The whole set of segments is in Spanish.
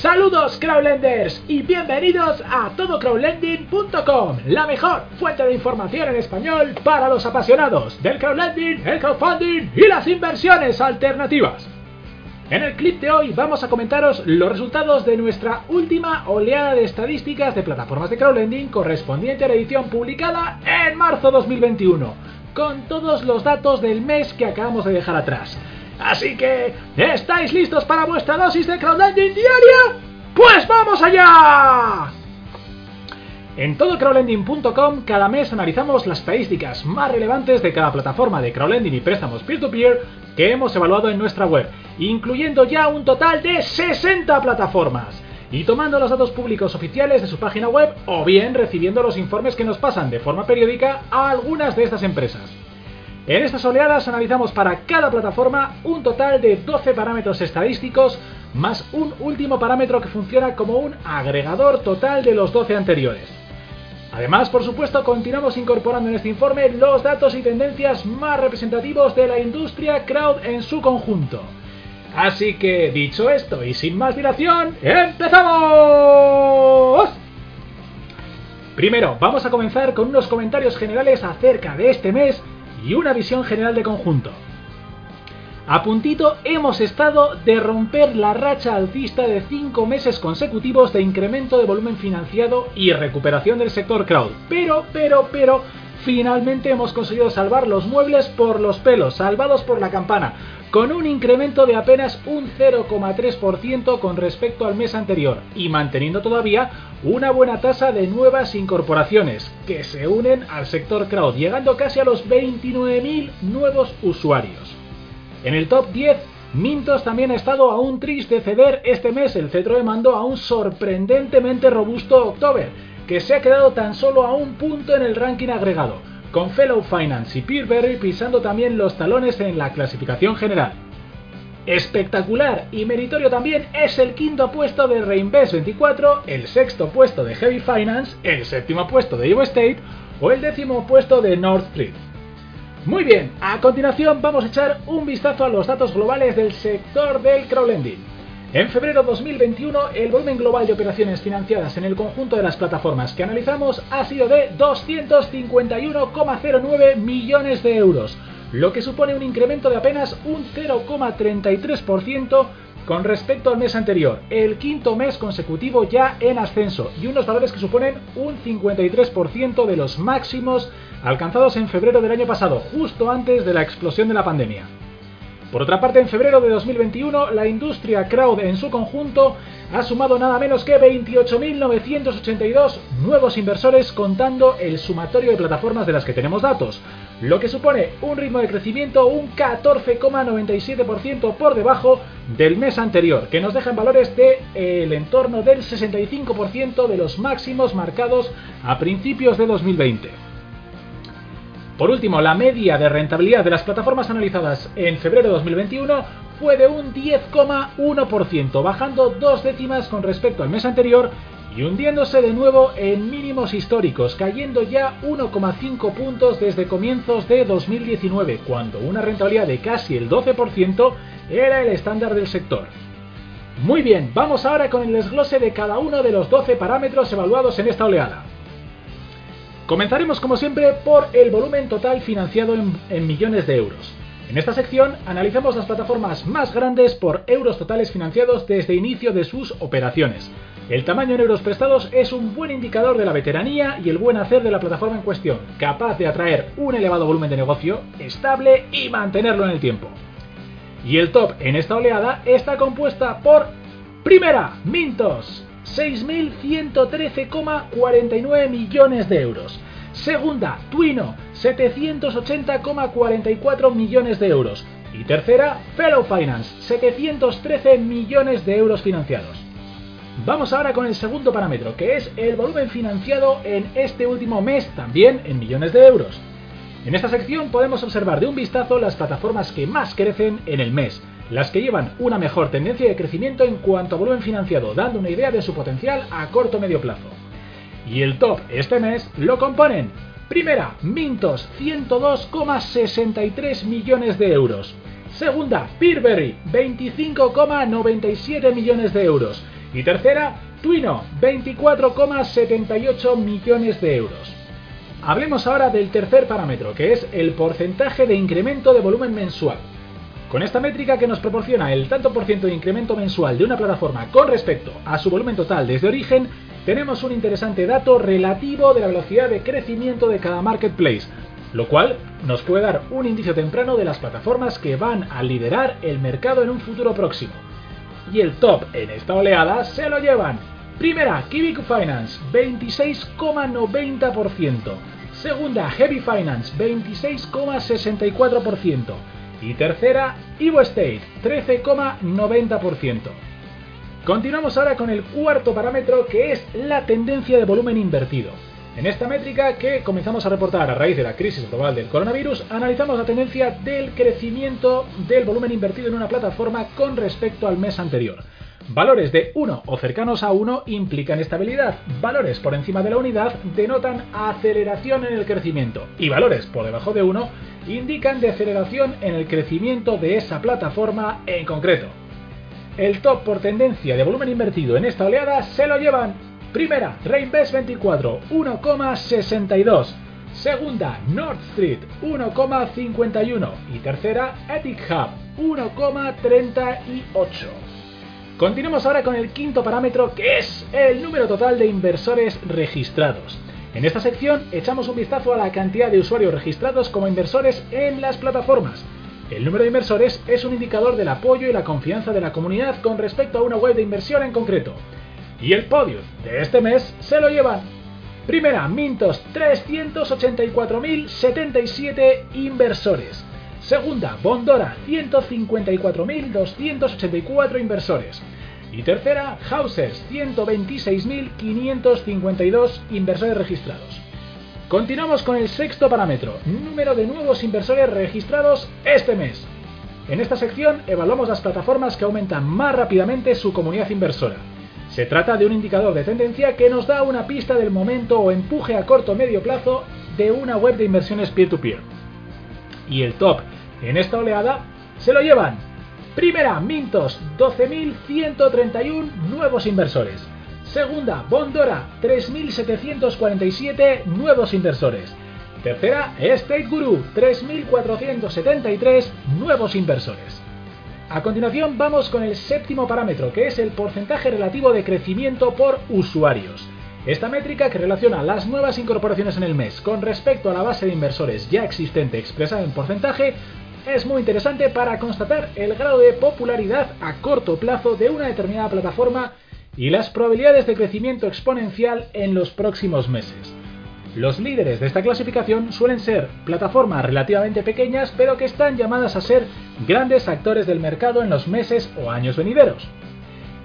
Saludos crowdlenders y bienvenidos a todocrowdlending.com, la mejor fuente de información en español para los apasionados del crowdlending, el crowdfunding y las inversiones alternativas. En el clip de hoy vamos a comentaros los resultados de nuestra última oleada de estadísticas de plataformas de crowdlending correspondiente a la edición publicada en marzo 2021, con todos los datos del mes que acabamos de dejar atrás. Así que, ¿estáis listos para vuestra dosis de crowdlending diaria? ¡Pues vamos allá! En todocrowdlending.com cada mes analizamos las estadísticas más relevantes de cada plataforma de crowdlending y préstamos peer-to-peer que hemos evaluado en nuestra web, incluyendo ya un total de 60 plataformas. Y tomando los datos públicos oficiales de su página web o bien recibiendo los informes que nos pasan de forma periódica a algunas de estas empresas. En estas oleadas analizamos para cada plataforma un total de 12 parámetros estadísticos más un último parámetro que funciona como un agregador total de los 12 anteriores. Además, por supuesto, continuamos incorporando en este informe los datos y tendencias más representativos de la industria crowd en su conjunto. Así que, dicho esto y sin más dilación, ¡empezamos! Primero, vamos a comenzar con unos comentarios generales acerca de este mes y una visión general de conjunto. A puntito hemos estado de romper la racha alcista de 5 meses consecutivos de incremento de volumen financiado y recuperación del sector crowd. Pero, pero, pero, finalmente hemos conseguido salvar los muebles por los pelos, salvados por la campana, con un incremento de apenas un 0,3% con respecto al mes anterior y manteniendo todavía una buena tasa de nuevas incorporaciones que se unen al sector crowd, llegando casi a los 29.000 nuevos usuarios. En el top 10, Mintos también ha estado a un triste ceder este mes el cetro de mando a un sorprendentemente robusto October, que se ha quedado tan solo a un punto en el ranking agregado, con Fellow Finance y Peerberry pisando también los talones en la clasificación general. Espectacular y meritorio también es el quinto puesto de Reinvest 24, el sexto puesto de Heavy Finance, el séptimo puesto de Evo State o el décimo puesto de North Street. Muy bien, a continuación vamos a echar un vistazo a los datos globales del sector del crowdlending. En febrero 2021, el volumen global de operaciones financiadas en el conjunto de las plataformas que analizamos ha sido de 251,09 millones de euros, lo que supone un incremento de apenas un 0,33% con respecto al mes anterior, el quinto mes consecutivo ya en ascenso y unos valores que suponen un 53% de los máximos alcanzados en febrero del año pasado, justo antes de la explosión de la pandemia. Por otra parte, en febrero de 2021, la industria crowd en su conjunto ha sumado nada menos que 28.982 nuevos inversores contando el sumatorio de plataformas de las que tenemos datos, lo que supone un ritmo de crecimiento un 14,97% por debajo del mes anterior, que nos deja en valores de, entorno del 65% de los máximos marcados a principios de 2020. Por último, la media de rentabilidad de las plataformas analizadas en febrero de 2021 fue de un 10,1%, bajando dos décimas con respecto al mes anterior y hundiéndose de nuevo en mínimos históricos, cayendo ya 1,5 puntos desde comienzos de 2019, cuando una rentabilidad de casi el 12% era el estándar del sector. Muy bien, vamos ahora con el desglose de cada uno de los 12 parámetros evaluados en esta oleada. Comenzaremos como siempre por el volumen total financiado en, millones de euros. En esta sección analizamos las plataformas más grandes por euros totales financiados desde inicio de sus operaciones. El tamaño en euros prestados es un buen indicador de la veteranía y el buen hacer de la plataforma en cuestión, capaz de atraer un elevado volumen de negocio estable y mantenerlo en el tiempo. Y el top en esta oleada está compuesta por Primera, Mintos, 6.113,49 millones de euros. Segunda, Twino, 780,44 millones de euros. Y tercera, Fellow Finance, 713 millones de euros financiados. Vamos ahora con el segundo parámetro, que es el volumen financiado en este último mes, también en millones de euros. En esta sección podemos observar de un vistazo las plataformas que más crecen en el mes, las que llevan una mejor tendencia de crecimiento en cuanto a volumen financiado, dando una idea de su potencial a corto medio plazo. Y el top este mes lo componen Primera, Mintos, 102,63 millones de euros. Segunda, Peerberry, 25,97 millones de euros. Y tercera, Twino, 24,78 millones de euros. Hablemos ahora del tercer parámetro, que es el porcentaje de incremento de volumen mensual. Con esta métrica que nos proporciona el tanto por ciento de incremento mensual de una plataforma con respecto a su volumen total desde origen, tenemos un interesante dato relativo de la velocidad de crecimiento de cada marketplace, lo cual nos puede dar un indicio temprano de las plataformas que van a liderar el mercado en un futuro próximo. Y el top en esta oleada se lo llevan. Primera, Kiwiku Finance, 26,90%. Segunda, Heavy Finance, 26,64%. Y tercera, Evo State, 13,90%. Continuamos ahora con el cuarto parámetro que es la tendencia de volumen invertido. En esta métrica que comenzamos a reportar a raíz de la crisis global del coronavirus, analizamos la tendencia del crecimiento del volumen invertido en una plataforma con respecto al mes anterior. Valores de 1 o cercanos a 1 implican estabilidad, valores por encima de la unidad denotan aceleración en el crecimiento y valores por debajo de 1 indican deceleración en el crecimiento de esa plataforma en concreto. El top por tendencia de volumen invertido en esta oleada se lo llevan Primera, Reinvest 24, 1,62. Segunda, North Street, 1,51. Y tercera, Ethic Hub, 1,38. Continuamos ahora con el quinto parámetro que es el número total de inversores registrados. En esta sección echamos un vistazo a la cantidad de usuarios registrados como inversores en las plataformas. El número de inversores es un indicador del apoyo y la confianza de la comunidad con respecto a una web de inversión en concreto. Y el podio de este mes se lo llevan. Primera, Mintos, 384.077 inversores. Segunda, Bondora, 154.284 inversores. Y tercera, Hausers, 126.552 inversores registrados. Continuamos con el sexto parámetro, número de nuevos inversores registrados este mes. En esta sección evaluamos las plataformas que aumentan más rápidamente su comunidad inversora. Se trata de un indicador de tendencia que nos da una pista del momento o empuje a corto o medio plazo de una web de inversiones peer-to-peer. Y el top en esta oleada se lo llevan. Primera, Mintos, 12.131 nuevos inversores. Segunda, Bondora, 3.747 nuevos inversores. Tercera, State Guru, 3.473 nuevos inversores. A continuación vamos con el séptimo parámetro, que es el porcentaje relativo de crecimiento por usuarios. Esta métrica que relaciona las nuevas incorporaciones en el mes con respecto a la base de inversores ya existente expresada en porcentaje es muy interesante para constatar el grado de popularidad a corto plazo de una determinada plataforma y las probabilidades de crecimiento exponencial en los próximos meses. Los líderes de esta clasificación suelen ser plataformas relativamente pequeñas pero que están llamadas a ser grandes actores del mercado en los meses o años venideros.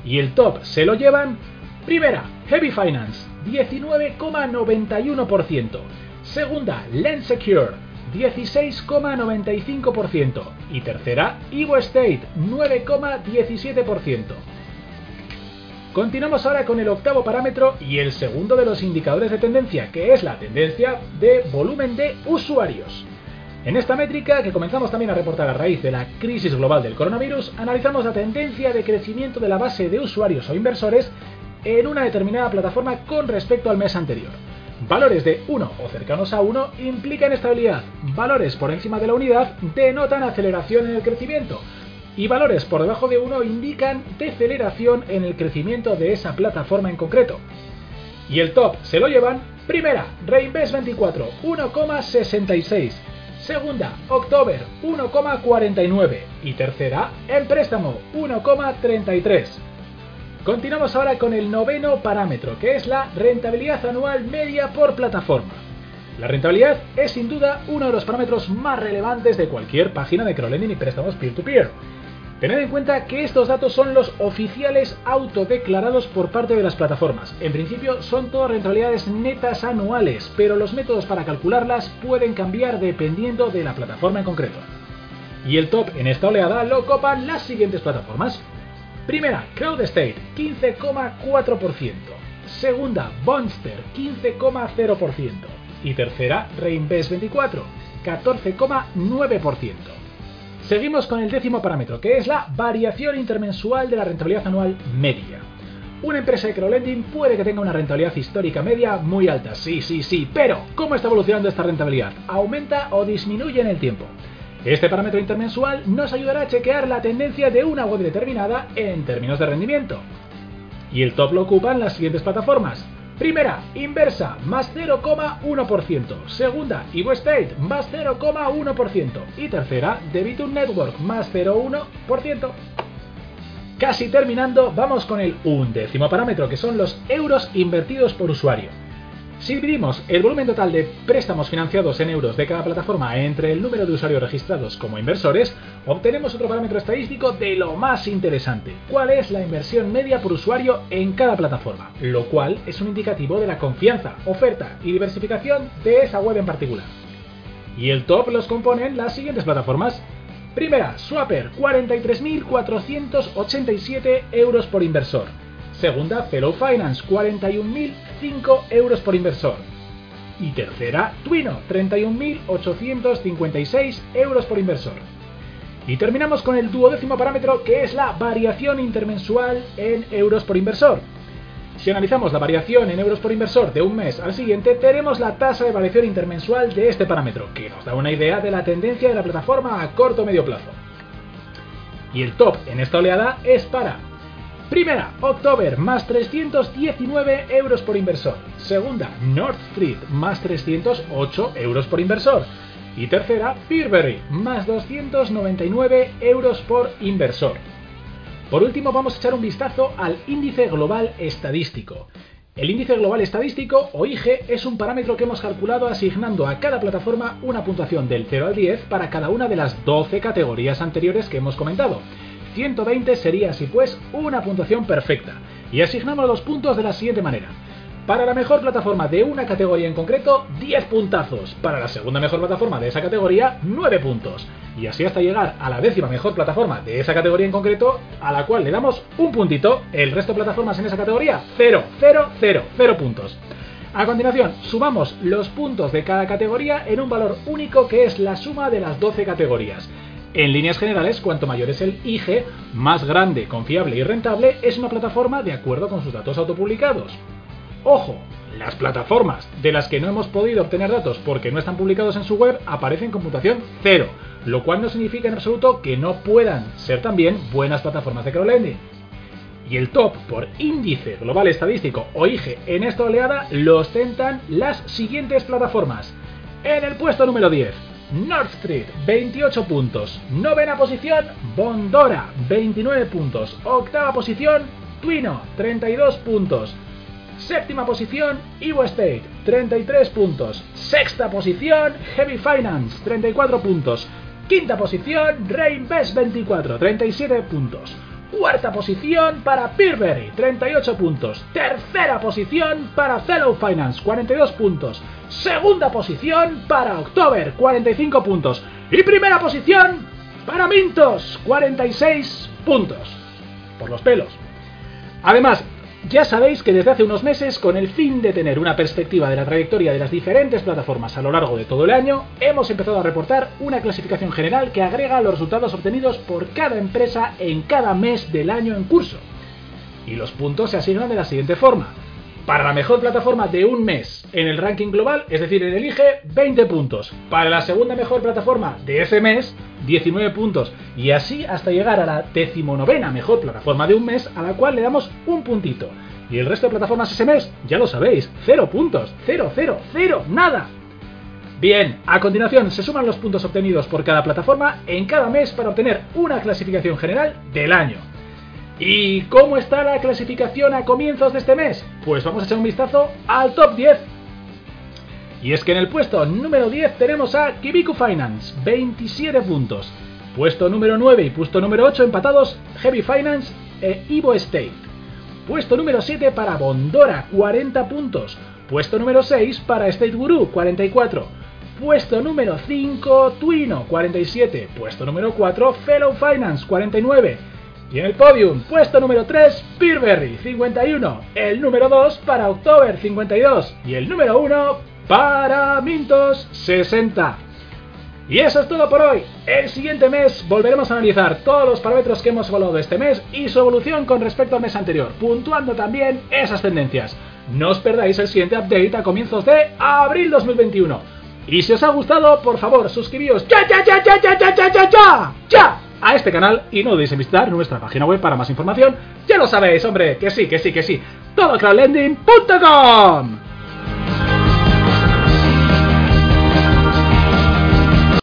Y el top se lo llevan Primera, Heavy Finance, 19,91%. Segunda, Lend Secure, 16,95%. Y tercera, Evo State, 9,17%. Continuamos ahora con el octavo parámetro y el segundo de los indicadores de tendencia, que es la tendencia de volumen de usuarios. En esta métrica, que comenzamos también a reportar a raíz de la crisis global del coronavirus, analizamos la tendencia de crecimiento de la base de usuarios o inversores en una determinada plataforma con respecto al mes anterior. Valores de 1 o cercanos a 1 implican estabilidad, valores por encima de la unidad denotan aceleración en el crecimiento, y valores por debajo de 1 indican deceleración en el crecimiento de esa plataforma en concreto. Y el top se lo llevan, primera, Reinvest 24, 1,66. Segunda, October, 1,49. Y tercera, en préstamo, 1,33. Continuamos ahora con el noveno parámetro, que es la rentabilidad anual media por plataforma. La rentabilidad es sin duda uno de los parámetros más relevantes de cualquier página de crowdlending y préstamos peer-to-peer. Tened en cuenta que estos datos son los oficiales autodeclarados por parte de las plataformas. En principio son todas rentabilidades netas anuales, pero los métodos para calcularlas pueden cambiar dependiendo de la plataforma en concreto. Y el top en esta oleada lo copan las siguientes plataformas. Primera, CrowdState, 15,4%. Segunda, Bonster, 15,0%. Y tercera, Reinvest24, 14,9%. Seguimos con el décimo parámetro, que es la variación intermensual de la rentabilidad anual media. Una empresa de crowdlending puede que tenga una rentabilidad histórica media muy alta, sí, sí, sí, pero ¿cómo está evolucionando esta rentabilidad? ¿Aumenta o disminuye en el tiempo? Este parámetro intermensual nos ayudará a chequear la tendencia de una web determinada en términos de rendimiento. Y el top lo ocupan las siguientes plataformas. Primera, Inversa, más 0,1%. Segunda, Evo State, más 0,1%. Y tercera, Debitum Network, más 0,1%. Casi terminando, vamos con el undécimo parámetro, que son los euros invertidos por usuario. Si dividimos el volumen total de préstamos financiados en euros de cada plataforma entre el número de usuarios registrados como inversores, obtenemos otro parámetro estadístico de lo más interesante. ¿Cuál es la inversión media por usuario en cada plataforma? Lo cual es un indicativo de la confianza, oferta y diversificación de esa web en particular. Y el top los componen las siguientes plataformas. Primera, Swapper, 43.487 euros por inversor. Segunda, Fellow Finance, 41.005 euros por inversor. Y tercera, Twino, 31.856 euros por inversor. Y terminamos con el duodécimo parámetro que es la variación intermensual en euros por inversor. Si analizamos la variación en euros por inversor de un mes al siguiente, tenemos la tasa de variación intermensual de este parámetro, que nos da una idea de la tendencia de la plataforma a corto o medio plazo. Y el top en esta oleada es para Primera, October, más 319 euros por inversor. Segunda, North Street, más 308 euros por inversor. Y tercera, Peerberry, más 299 euros por inversor. Por último, vamos a echar un vistazo al índice global estadístico. El índice global estadístico, o IG, es un parámetro que hemos calculado asignando a cada plataforma una puntuación del 0 al 10 para cada una de las 12 categorías anteriores que hemos comentado. 120 sería así pues una puntuación perfecta. Y asignamos los puntos de la siguiente manera. Para la mejor plataforma de una categoría en concreto, 10 puntazos. Para la segunda mejor plataforma de esa categoría, 9 puntos. Y así hasta llegar a la décima mejor plataforma de esa categoría en concreto, a la cual le damos un puntito. El resto de plataformas en esa categoría, 0, 0, 0, 0 puntos. A continuación, sumamos los puntos de cada categoría en un valor único que es la suma de las 12 categorías. En líneas generales, cuanto mayor es el IG, más grande, confiable y rentable es una plataforma de acuerdo con sus datos autopublicados. Ojo, las plataformas de las que no hemos podido obtener datos porque no están publicados en su web aparecen con puntuación cero, lo cual no significa en absoluto que no puedan ser también buenas plataformas de crowdlending. Y el top por índice global estadístico o IG en esta oleada lo ostentan las siguientes plataformas. En el puesto número 10, North Street, 28 puntos. Novena posición, Bondora, 29 puntos. Octava posición, Twino, 32 puntos. Séptima posición, Evo State, 33 puntos. Sexta posición, Heavy Finance, 34 puntos. Quinta posición, Reinvest 24, 37 puntos. Cuarta posición para Peerberry, 38 puntos. Tercera posición para Fellow Finance, 42 puntos. Segunda posición para October, 45 puntos. Y primera posición para Mintos, 46 puntos. Por los pelos. Además, ya sabéis que desde hace unos meses, con el fin de tener una perspectiva de la trayectoria de las diferentes plataformas a lo largo de todo el año, hemos empezado a reportar una clasificación general que agrega los resultados obtenidos por cada empresa en cada mes del año en curso. Y los puntos se asignan de la siguiente forma. Para la mejor plataforma de un mes en el ranking global, es decir, en el IGE, 20 puntos. Para la segunda mejor plataforma de ese mes, 19 puntos. Y así hasta llegar a la decimonovena mejor plataforma de un mes, a la cual le damos un puntito. Y el resto de plataformas ese mes, ya lo sabéis, 0 puntos. 0, 0, 0, nada. Bien, a continuación se suman los puntos obtenidos por cada plataforma en cada mes para obtener una clasificación general del año. ¿Y cómo está la clasificación a comienzos de este mes? Pues vamos a echar un vistazo al top 10. Y es que en el puesto número 10 tenemos a Kibiku Finance, 27 puntos. Puesto número 9 y puesto número 8 empatados Heavy Finance e Evo State. Puesto número 7 para Bondora, 40 puntos. Puesto número 6 para State Guru, 44. Puesto número 5, Twino, 47. Puesto número 4, Fellow Finance, 49. Y en el podium, puesto número 3, Pirberry 51. el número 2 para October 52 y el número 1 para Mintos 60. Y eso es todo por hoy. El siguiente mes volveremos a analizar todos los parámetros que hemos evaluado este mes y su evolución con respecto al mes anterior, puntuando también esas tendencias. No os perdáis el siguiente update a comienzos de abril 2021. Y si os ha gustado, por favor, suscribíos. ¡Ya, ya, ya, ya, ya, ya, ya, ya! ¡Ya! A este canal y no en visitar nuestra página web para más información. Ya lo sabéis, hombre, que sí, que sí, que sí. TodoCrowdlending.com